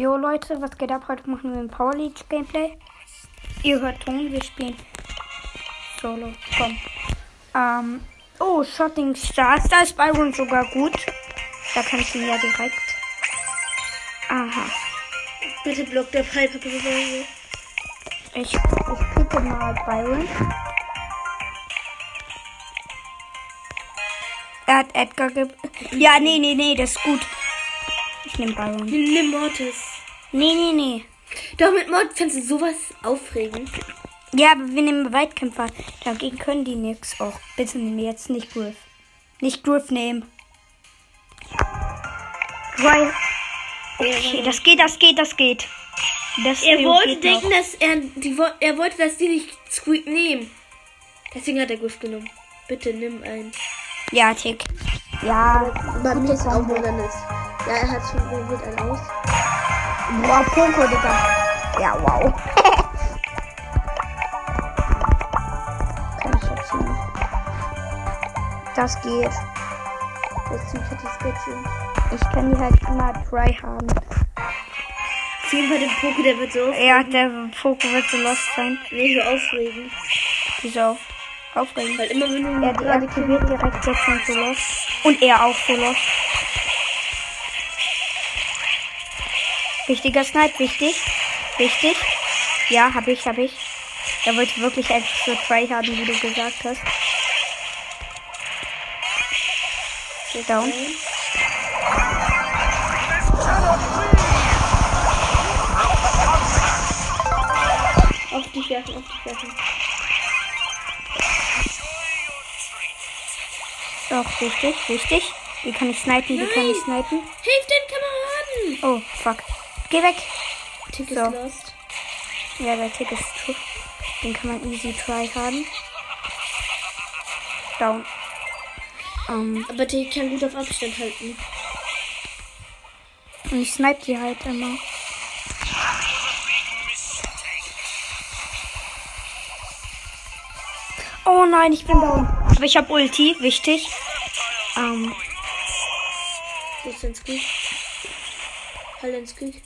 Jo Leute, was geht ab? Heute machen wir ein Power League Gameplay. Ihr hört Ton, wir spielen Solo. Komm. Ähm, oh, Shotting Stars. Da ist Byron sogar gut. Da kann ich ihn ja direkt. Aha. Bitte block der Piper. bitte. Ich, ich klicke mal Byron. Er hat Edgar ge... Ja, nee, nee, nee, das ist gut. Ich nehme Byron. Nimm Mortis. Nee, nee, nee. Doch mit Mortis kannst du sowas aufregen. Ja, aber wir nehmen Weitkämpfer. Dagegen können die nix. Och, bitte nimm jetzt nicht Griff. Nicht Griff nehmen. Weil. Okay, das geht, das geht, das geht. Das Er wollte denken, noch. dass er, die, er wollte, dass die nicht Squeak nehmen. Deswegen hat er Griff genommen. Bitte nimm einen. Ja, Tick. Ja. Bei mir ist auch Wilderness. Ja, er hat schon probiert einen aus. Boah, Poco, Digga. Ja, wow. Kann ich jetzt nicht. Das geht. Das hat die Sketche. Ich kann die halt immer dry haben. Auf jeden Fall den Poco, der wird so Ja, der Poco wird so lost sein. nee, so aufregen. Wieso? Aufregend. Weil immer wenn du Er deaktiviert direkt jetzt schon so lost. Und er auch so lost. Wichtiger Snipe, wichtig. Wichtig. Ja, hab ich, hab ich. Er wollte wirklich einfach so tryharden, wie du gesagt hast. Down. auf dich werfen, auf dich werfen. Doch, wichtig, wichtig. Wie kann ich snipen, wie kann ich snipen? Hilf den Kameraden! Oh, fuck. Geh weg. Tick ist So. lost. Ja, der Tick ist tot. Den kann man easy tryharden. Down. Ähm, Aber Tick kann gut auf Abstand halten. und ich snipe die halt immer. Oh nein, ich bin down. Aber ich hab Ulti, wichtig. Ähm, Wo ist dein Squeak? Halt dein Squeak.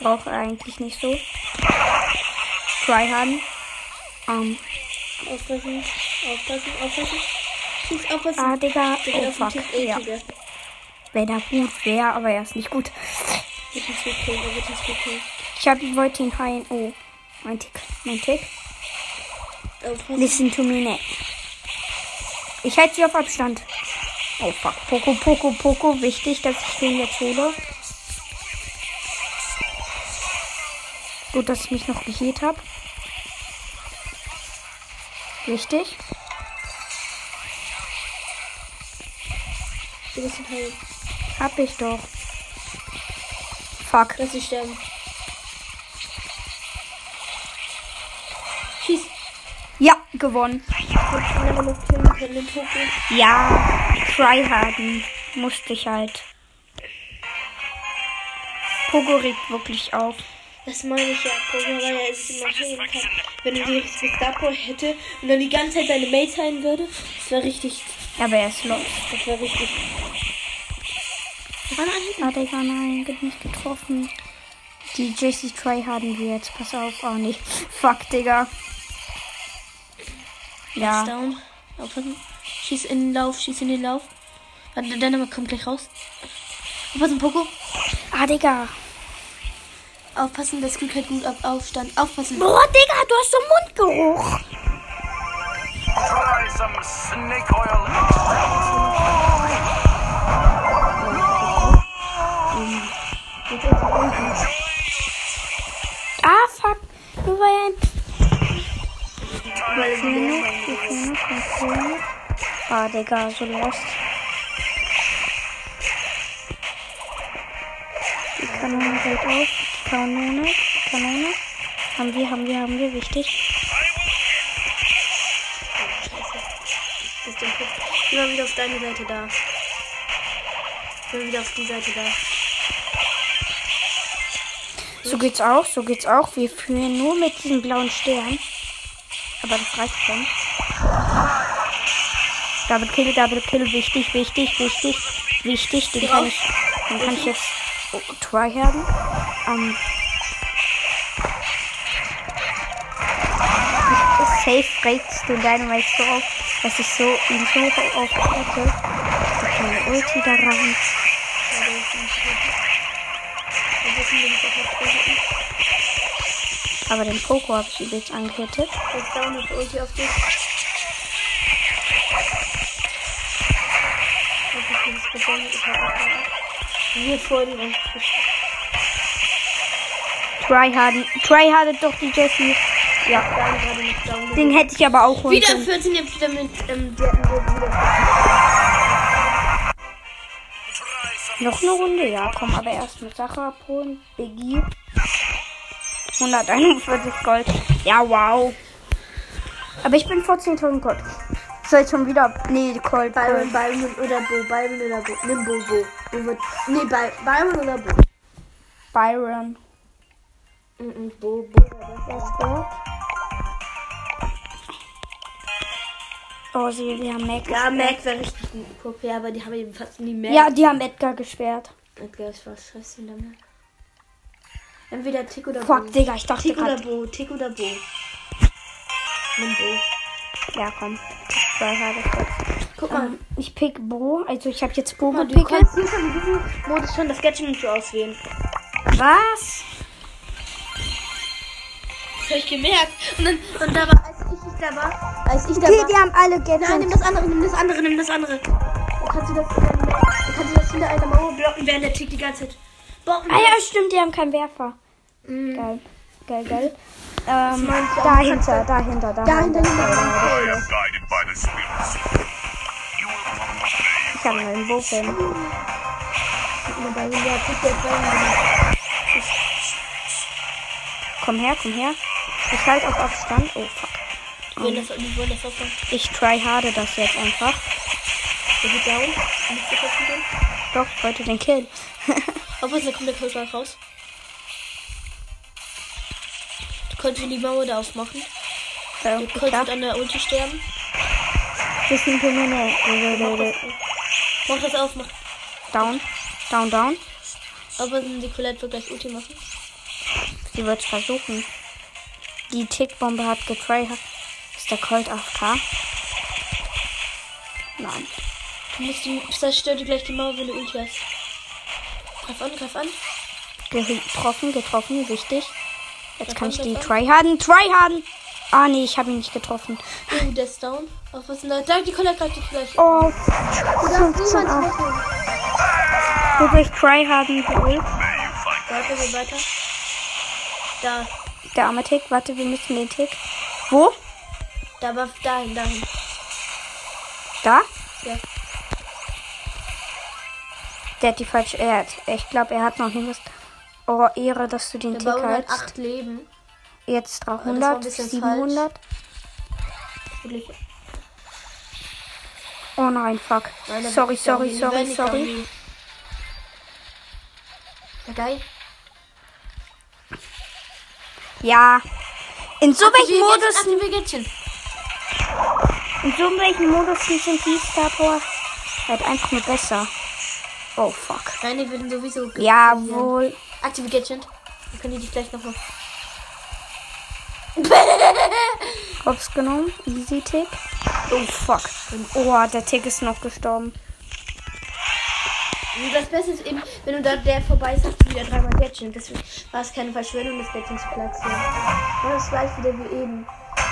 Brauche eigentlich nicht so. Tryharden. Ähm, Aufpassen, aufpassen, aufpassen. Schieß, aufpassen. ah, Digga. Geht Oh, fuck. Ja. Wäre da gut, wäre, aber er ist nicht gut. Ich hab, ich wollte ihn heilen. Oh, mein Tick, mein Tick. Listen to me now. Ich halte sie auf Abstand. Oh fuck. Poco, Poco, Poco. Wichtig, dass ich den jetzt hole. Gut, dass ich mich noch geheilt habe. Wichtig. Du bist ein Teil. Hab ich doch. Fuck. Lass sie sterben. Schieß. Ja, gewonnen. Ja, tryharden musste ich halt. Pogo regt wirklich auf. Das meine ich ja, Poco, weil er sich immer heilen kann. Wenn er die richtige Starboy hätte und dann die ganze Zeit seine Mates heilen würde, das wäre richtig, Aber er ist los. das wäre richtig. Ran an Ah, Digga, nein, wird nicht getroffen. Die JC Try haben wir jetzt. Pass auf. Oh, nee. Fuck, Digga. Ja. Down. Aufpassen. Schieß in den Lauf, schieß in den Lauf. Warte, Deine kommt gleich raus. Aufpassen, Poco. Ah, Digga. Aufpassen, das Glück hat gut auf Aufstand. Aufpassen. Boah, Digga, du hast so Mundgeruch. Try some snake oil. Ah, fuck. Nur weil ein... Weil Ah, Digga, so lost. Die Kanone geht auf. Kanone. Kanone. Haben wir, haben wir, haben wir. Wichtig. Der Punkt. Immer wieder auf deine Seite da. Immer wieder auf die Seite da. So geht's auch, so geht's auch. Wir führen nur mit diesem blauen Stern. Aber das reicht schon. Double Kill, Double Kill, wichtig, wichtig, wichtig, wichtig. Den kann ich, den kann ich jetzt oh, Tryharden. Ähm, ich, safe regst den Dynamite so auf, dass ich so ihn so aufhätte. Ich meine Ulti da rein. Aber den Poco habe ich übelst angehittet. Jetzt ist Ulti auf dich. Was ist dieses Gedächtnis? Ich hab auch. Wir folgen uns. Tryharden. Tryhardet doch die Jessie. Ja, den hätte ich aber auch holen Wieder können. 14, jetzt wieder mit, ähm, die hatten wir wieder 14. Noch eine Runde? Ja, komm, aber erst mit Sache abholen. Biggie. 141 Gold. Ja, wow. Aber ich bin vor 10.000 Gold. Soll ich schon wieder. Nee, Gold. Byron. Byron oder Bo, Byron oder Bo. Nimm Bo, Bo. Bo wird, nee, By, Byron oder Bo. Byron. Mhm, Bo, Bo. Was gehört? Oh, sie, wir haben Mac. Ja. Mac wäre richtig ein Puppe, aber die haben eben fast nie Mac. Ja, die haben Edgar gesperrt. Edgar ist was scheiße damit. Entweder Tick oder Fuck, Bo. Digga, ich dachte Tick oder. Bo, Tick oder Bo. Nimm Bo. Ja, komm. Gut. Guck mal. Ähm, ich pick Bo. Also, ich habe jetzt Bo mal, du gepickt. kannst schon in diesem Modus schon das Gadget nicht auswählen. Was? Das hab ich gemerkt. Und dann, und da war, als ich nicht da war, als ich da Okay, war. die haben alle Gadgets. Nein, nimm das andere, nimm das andere, nimm das andere. Dann kannst du das, dann, dann kannst du das hinter einer Mauer blocken, während der Tick die ganze Zeit. Bomben. Ah ja, stimmt, die haben keinen Werfer. Mhm. Geil. Geil, geil. Ähm, dahinter, dahinter, dahinter. Ich habe einen Bogen. Komm her, komm her. Ich halt auf Abstand. Oh, fuck. Aufbauen. Ich tryharde das jetzt einfach. Down. Doch, wollte den Kill. Obwohl, da kommt der gleich raus. Du könntest die Mauer da aufmachen. Ja, wird klar. an der Ulti sterben. Wir sind nur eine Mach das auf, mach. Down. Down, down. Aber die Colette wird gleich Ulti machen. Sie wird versuchen. Die Tickbombe hat getryhard. Ist der Colt AFK? Nein. Du musst die, zerstör dir gleich die Mauer, wenn du Ulti hast. Greif an, greif an. Getroffen, getroffen, wichtig. Jetzt kann ich die tryharden, tryharden. Ah, nee, ich habe ihn nicht getroffen. Oh, der ist down. Auf was ist denn da? Da, die Colette greift dich gleich. Oh, du darfst 15 niemals Uhr. rechnen. Wo ich tryharden geholt? Warte, geh weiter. Da, Der arme Tick, warte, wir müssen den Tick. Wo? da war dahin, dahin. Da? Ja. Der hat die falsche. Er hat, ich glaube, er hat noch nicht was. Oh, Ehre, dass du den Der Tick hältst. 8 Leben. Jetzt das war ein 300, bisschen 700. Wirklich. Oh nein, fuck. Nein, Sorry, sorry, sorry, sorry. gehen. Ja. In so welchen Modus, in so welchen Modus sind die Star Power halt einfach nur besser. Oh fuck. Nein, die werden sowieso. ge- Jawohl. Aktivitätchen. Dann können die dich gleich noch mal. Hops genommen. Easy Tick. Oh fuck. Oh, der Tick ist noch gestorben. Das Beste ist eben, wenn du da der vorbei ist, hast du wieder dreimal Gadget. Deswegen war es keine Verschwendung, das Gadget zu platzieren. Und das gleich wieder wie eben.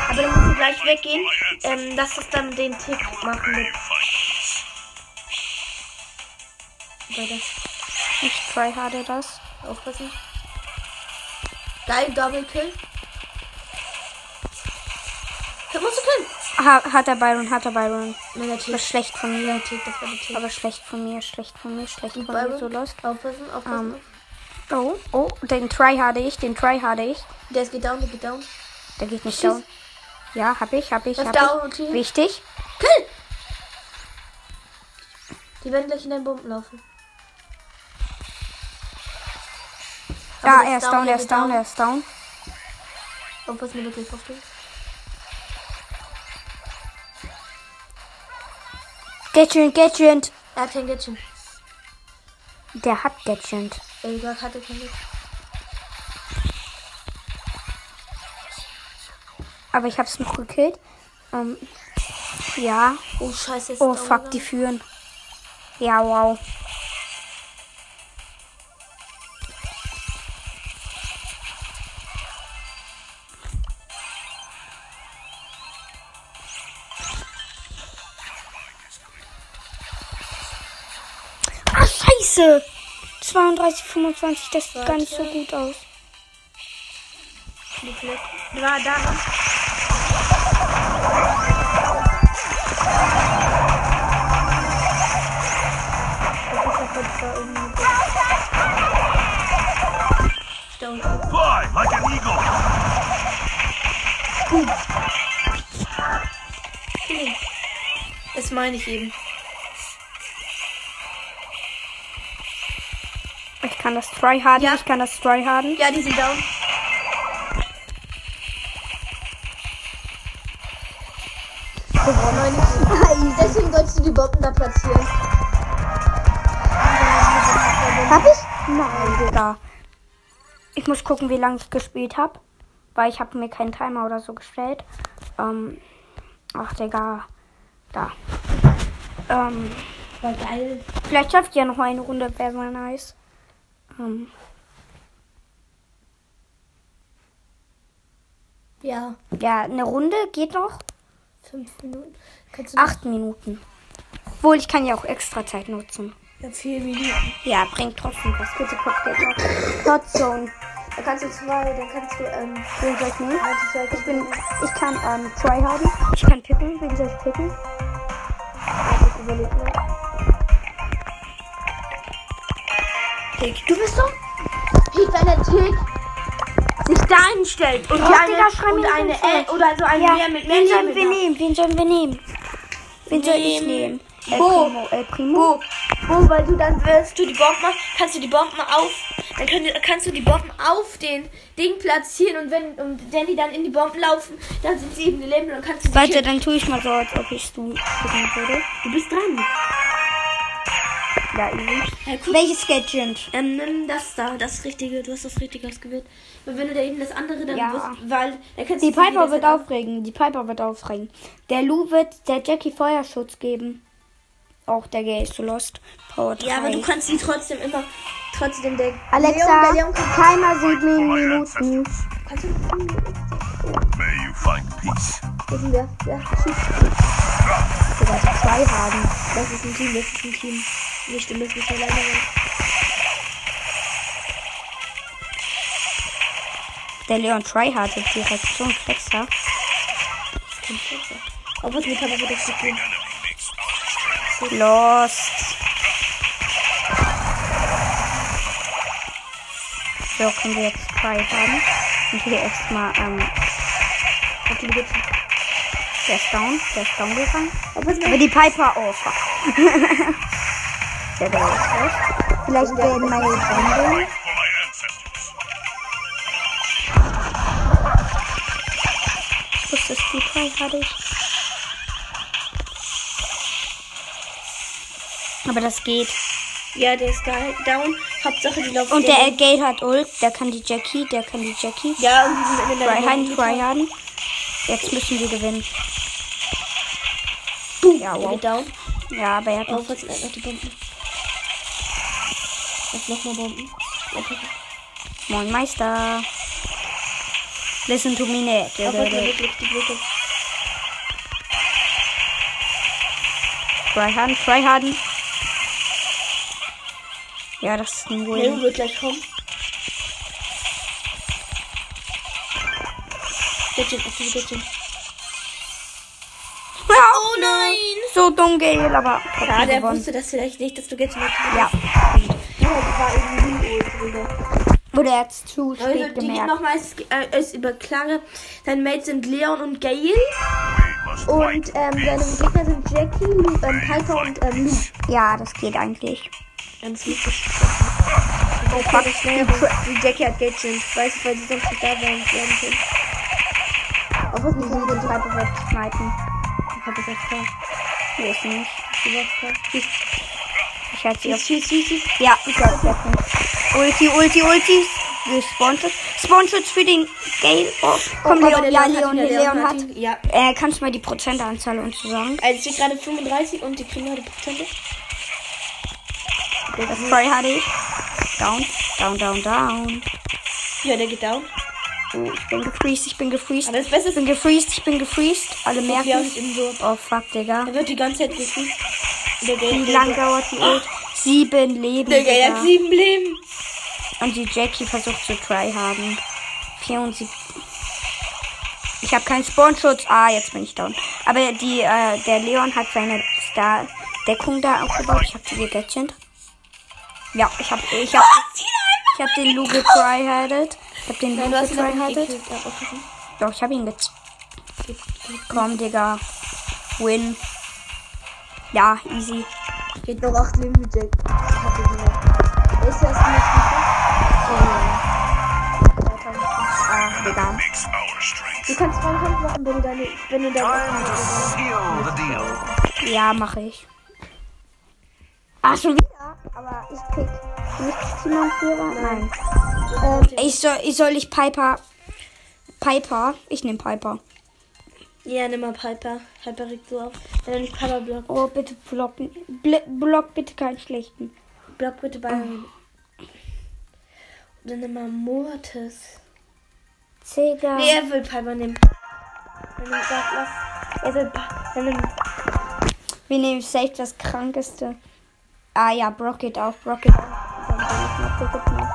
Aber dann musst du gleich weggehen, ähm, dass das dann den Tick machen Weiter. Ich tryharde das. Aufpassen. Geil, Double Kill. Das musst du killen. Ha, hat er Byron, hat er Byron. Das ist schlecht von mir. Tick, das war Tick. Aber schlecht von mir, schlecht von mir, schlecht von mir. So lost. Aufpassen, aufpassen. Oh, oh, den tryharde ich, den tryharde ich. Der ist geht down, der geht down. Der geht nicht Schieß. down. Ja, hab ich, hab ich, Läuft hab down ich. Wichtig. Kill! Die werden gleich in deinen Bomben laufen. Ja, der er ist down, er ist down, er ist down. Aufpassen, wenn du gleich aufstehst. Gadget, Gadget. Er hat kein Gadget. Der hat Gadget. Elga hatte kein Glück. Aber ich hab's noch gekillt. Ähm, ja. Oh, scheiße. Oh fuck, die führen. Ja, wow. Scheiße! 32, 25, das sieht gar nicht so gut aus. Fleck. War da. Da unten. Fly like an eagle. Das meine ich eben. Kann das tryharden, Ja. ich kann das tryharden. Ja, die sind down. Gewonnen. Deswegen sollst du die Bomben da platzieren. Hab ich? Nein, Digga. Ich muss gucken, wie lange ich gespielt habe. Weil ich habe mir keinen Timer oder so gestellt. Ähm, ach, Digga. Da. Ähm, War geil. vielleicht schafft ihr noch mal eine Runde, wäre mal nice. Ähm, Ja, ja, eine Runde geht noch. fünf Minuten. Acht Minuten. Obwohl, ich kann ja auch extra Zeit nutzen. Ja, vier Minuten. Ja, bringt trotzdem was. Bitte Hotzone. Da kannst du zwei, dann kannst du, ähm, Wen soll ich nehmen? also zwei, Ich bin, ich kann ähm, tryharden. Ich kann picken. Wen soll ich picken? ich überleg mal. Tick. Du bist so? Piet, wenn der Tick sich da hinstellt und die eine, und eine L oder so ein Ja, mehr mit wen sollen Leben wir nehmen? Wen sollen wir nehmen? Wen soll ich Nehmen. El Bo. Primo. El Primo. Wo? Wo, weil du dann wirst du die Bomben, kannst du die Bomben auf, dann können, kannst du die Bomben auf den Ding platzieren und wenn, und wenn die dann in die Bomben laufen, dann sind sie eben gelebt und kannst du sie Warte, dann tue ich mal so, als ob ich du würde. Du bist dran. Ja. Ja. Welches Gadget? Ähm, nimm das da, das Richtige, du hast das Richtige ausgewählt. Weil wenn du da eben das andere dann Ja. wirst, weil, dann kannst Die Piper wird aufregen. Die Piper wird aufregen. Der Lou wird der Jackie Feuerschutz geben. Auch der Gay ist so lost. Power 3. Ja, aber du kannst sie trotzdem immer, trotzdem der Alexa, Leon, Leon kann, Timer 7 Minuten. kannst du, May you find peace. wo sind wir? Ja, schieß. Sogar zwei haben. Das ist ein Team, das ist ein Team. Nicht, du musst nicht alleine sein. Der Leon tryhardet direkt so ein Flexer. Aber was mit wird das nicht gehen? Lost. So können wir jetzt zwei haben. Und hier erstmal, ähm, Okay, du geht's. der ist down. Der ist down gegangen. Aber Aber die Piper, oh fuck. der Ball ist raus. Vielleicht werden meine Bomben. Wusstest du, tryhard ich? Aber das geht. Ja, der ist da down. Hauptsache die laufen. Und der Gate hat Ult. Der kann die Jackie. Der kann die Jackie. Ja, und die sind in der Tryharden, tryharden. Jetzt müssen wir gewinnen. Ja, Der wow. down. Ja, aber er hat Oh, noch noch die Bomben? Jetzt nochmal Bomben. Okay. Moin Meister. Listen to me net. Wirklich, die Blöcke. Tryharden, tryharden. Ja, das ist ein Win. wird gleich kommen. Gadget, aktive Gadget. Oh nein! So dumm, Gale, aber Ja, der wusste das vielleicht nicht, dass du Gadget aktivierst. Ja, wurde jetzt zu Also, spät die geht gemerkt. nochmal, äh, es über Klare. Deine Mates sind Leon und Gail. Und ähm, deine Gegner sind Jackie, Lu, ähm, Piper und ähm, Lou. Ja, das geht eigentlich. Ganz lustig. Oh, fuck. Die, die Jackie hat Gadget. Weiß ich, weil sie sonst nicht da wären. Die nicht sind den Piper wird snipen. Ich hab das echt klar. Wo ist sie nicht? Du warst klar. Schieß, Ich halte sie auf. schieß, schieß, schieß. Ja, ich hab's jetzt nicht. Ulti, Ulti, Ulti. Gespawnschutz. Spawnschutz für den Gale. Oh, komm, aber Leon. der Ja, Leon Leon, ihn, Leon, hat hat. ihn, ja. Äh, kannst du mal die Prozentanzahl uns sagen? Also es steht gerade 35 und die kriegen heute Prozente. Das Try HD. Down, down, down, down. Ja, der geht down. Oh, ich bin gefreezed, ich bin gefreezed. Aber das Beste Ich ist, bin gefreezed, ich bin gefreezed. Alle merken. Oh fuck, Digga. Er wird die ganze Zeit gefreezed. Der Wie Gale, lang dauert die Ult? Sieben Leben. Digga. hat sieben Leben. Und die Jackie versucht zu tryharden. 74. Ich habe keinen Spawnschutz. Ah, jetzt bin ich down. Aber die, äh, der Leon hat seine Star-Deckung da aufgebaut. Ich habe die gegatchend. Ja, ich habe ich hab, ich hab den Lu getryhardet. Ich habe den Lu getryhardet. Doch, ich habe ihn get... Komm, Digga. Win. Ja, easy. Geht noch 8 Leben mit Jack. Ich hab ihn noch. Ist der erste Ah, Digga. Makes our strength. Du kannst Hand machen, wenn du deine. Wenn du deine. Time to seal the deal. Ja, mache ich. Ah, schon wieder? Aber ich pick nicht Teamführer. Nein. Ähm, ich soll, ich soll ich Piper. Piper. Ich nehme Piper. Ja, nimm mal Piper. Piper regt so auf. Wenn nicht Piper block, Oh, bitte blocken. Bl block bitte keinen schlechten. block bitte bei. Und dann nimm mal Mortis. Digga. Nee, er will Piper nehmen. Dann nimm, sag, lass. Er will. Dann nimm. Wir nehmen safe das krankeste. Ah ja, Brock geht auch. Brock geht auch. Dann will ich mal Ticket nehmen.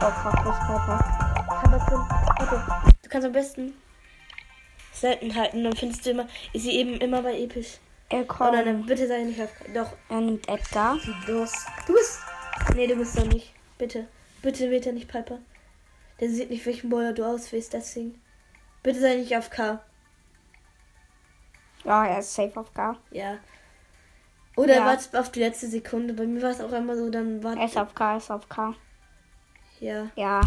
Oh fuck, ist Piper. Piper. Warte. Du kannst am besten selten halten. Dann findest du immer. Ist sie eben immer bei episch. Er Oh kommt. nein, nein, bitte sei nicht auf. Doch. Er nimmt Edgar. Los. Du bist. Nee, du bist doch nicht. Bitte. Bitte wird er nicht Piper. Der sieht nicht, welchen Baller du auswählst, deswegen. Bitte sei nicht auf K. Ja, er ist safe auf K. Ja. Oder Ja. wartet auf die letzte Sekunde. Bei mir war es auch immer so, dann Er warte. ist auf K, er ist auf K. Ja. Ja.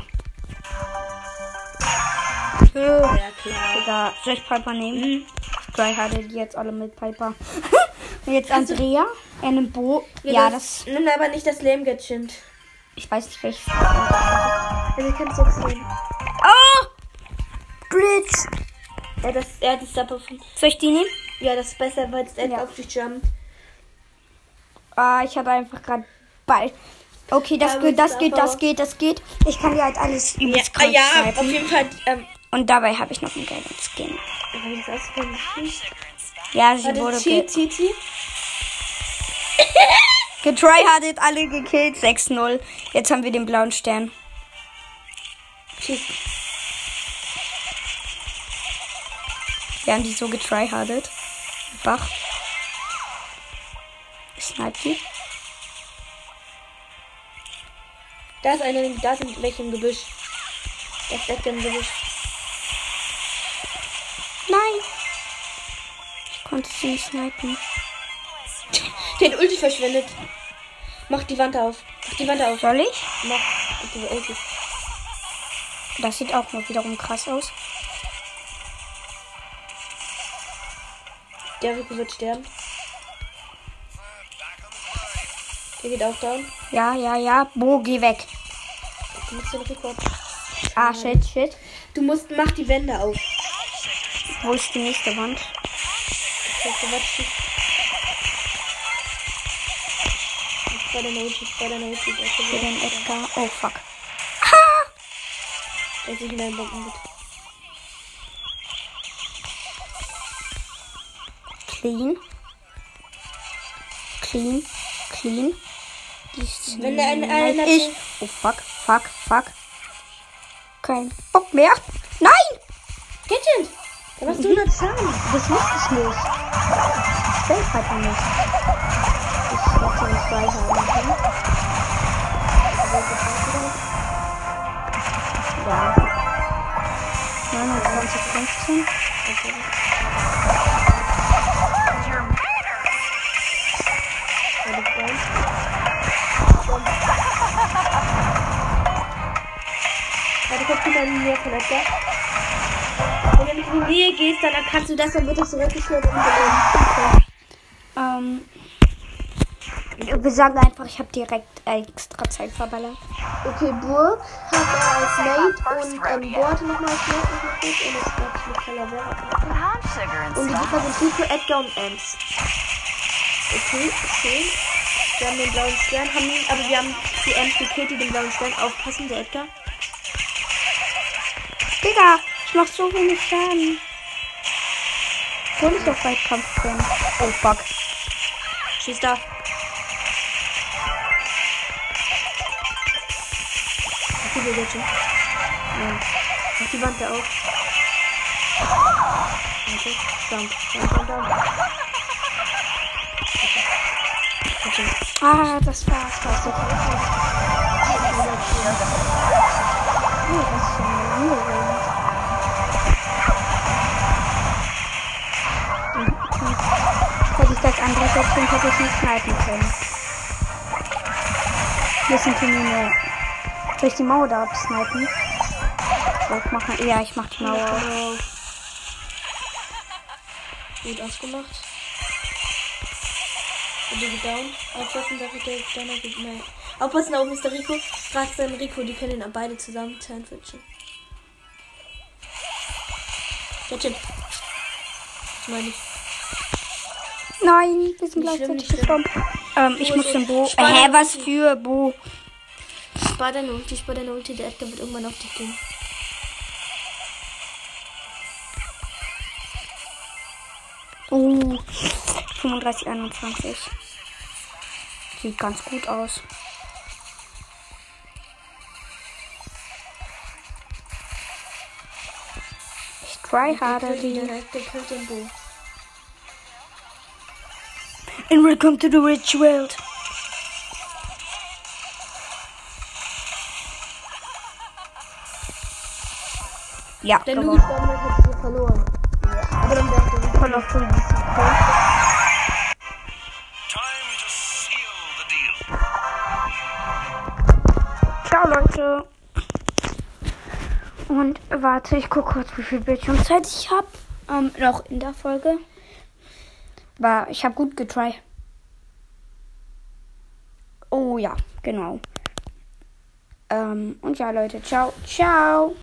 Ja, klar. Digga, soll ich Piper nehmen? Mhm. Drei hatte die jetzt alle mit Piper. Und jetzt Andrea. Er nimmt Bo. Ja, das. Nimm aber nicht das Leben getschint. Ich weiß nicht welches. Ja, du kannst sechs nehmen. Oh! Glitch! Ja, das, er hat die Stopper von. Soll ich die nehmen? Ja, das ist besser, weil es Ja. auf dich jumpt. Ah, ich hatte einfach gerade Ball. Okay, das Ja, geht, das geht, das aber- geht, das geht. Ich kann dir halt alles Ja, übelst ah, ja snipen. auf jeden Fall. Ähm, Und dabei habe ich noch einen geilen Skin. hab ich das ausgefunden? Ja, sie Warte, wurde ge getryhardet, alle gekillt. 6-0. Jetzt haben wir den blauen Stern. Cheat. Wir haben die so getryhardet. Bach. Snipe die. Da ist einer, da sind welche im Gebüsch. Da steckt im Gebüsch. Konnte sie nicht snipen. Den Ulti verschwendet. Mach die Wand auf. Mach die Wand auf. Soll ich? Mach die Ulti. Das sieht auch mal wiederum krass aus. Der Rico wird sterben. Der geht auch down. Ja, ja, ja. Bo, geh weg. Du musst den Rico. Ah, shit, shit. Du musst, mach die Wände auf. Wo ist die nächste Wand? Ich ich war deine Ulti. Der ist Für den Edgar. Oh, fuck. Der ist nicht in deinen Bomben mit. Clean. Clean. Clean. Wenn der eine- einer- ich. Oh, fuck, fuck, fuck. Kein Bock mehr. Nein! Kitchen! Da machst du 100 Schaden. Das wusste ich nicht. Fällt halt noch nicht. Ich hätte nicht weiterhaben können. Ja. 29, 15. Ja, das down. Ja, du kommst wieder in die Nähe von Edgar. Wenn du in die Nähe gehst, dann kannst du das, dann wird das zurückgeschnitten und beleben. Ähm. Wir sagen einfach, ich habe direkt extra Zeit verballert. Okay, Burg hat er als Mate und ähm, Bo hatte nochmal als Mate gekriegt und es gab mit and Und die. Gegner sind Rico, Edgar und Ems. Okay, okay. Wir haben den blauen Stern, haben ihn, aber wir haben die Ems gekillt, die den blauen Stern aufpassen, der Edgar. Digga, ich mach so wenig Schaden. Obwohl ich auf Weitkampf bin. Oh fuck. Schieß da. Wir jetzt schon. Ja. Mach die Wand da auf. Warte. Down, down. Okay. Okay. Ah, das war's. Das war's. Oh, das ist schon eine lange Range. Hätte ich das andere Sätzchen, hätte ich nicht snipen können. More. Soll ich die Mauer da absnipen? Soll ich machen? Ja, ich mach die Mauer auf. Gut ausgemacht. Die geht down. Aufpassen, da wird der Donner geht. Aufpassen auf Mr. Rico. Gerade beim Rico, die können ihn beide zusammen sandwichen. Gadget. Ich meine, ich. Nein, wir sind Nicht gleichzeitig gestorben. Ähm, ich muss den Bo. Hä, was für Bo? Spar deine Ulti, spar deine Ulti. Der Edgar wird irgendwann auf dich gehen. Oh, 35, 21. Sieht ganz gut aus. Ich try harder Der killt ihn die. direkt, den Bo. And welcome to the rich world. Ja, Der gewonnen. Loot damit hat sie verloren. Aber dann wäre der Voll auf Full DC. Time to seal the deal. Ciao, Leute. Und warte, ich gucke kurz, wie viel Bildschirmzeit ich habe. Ähm, noch in der Folge. War, ich habe gut getry. Oh ja, genau. Ähm, und ja, Leute, ciao, ciao.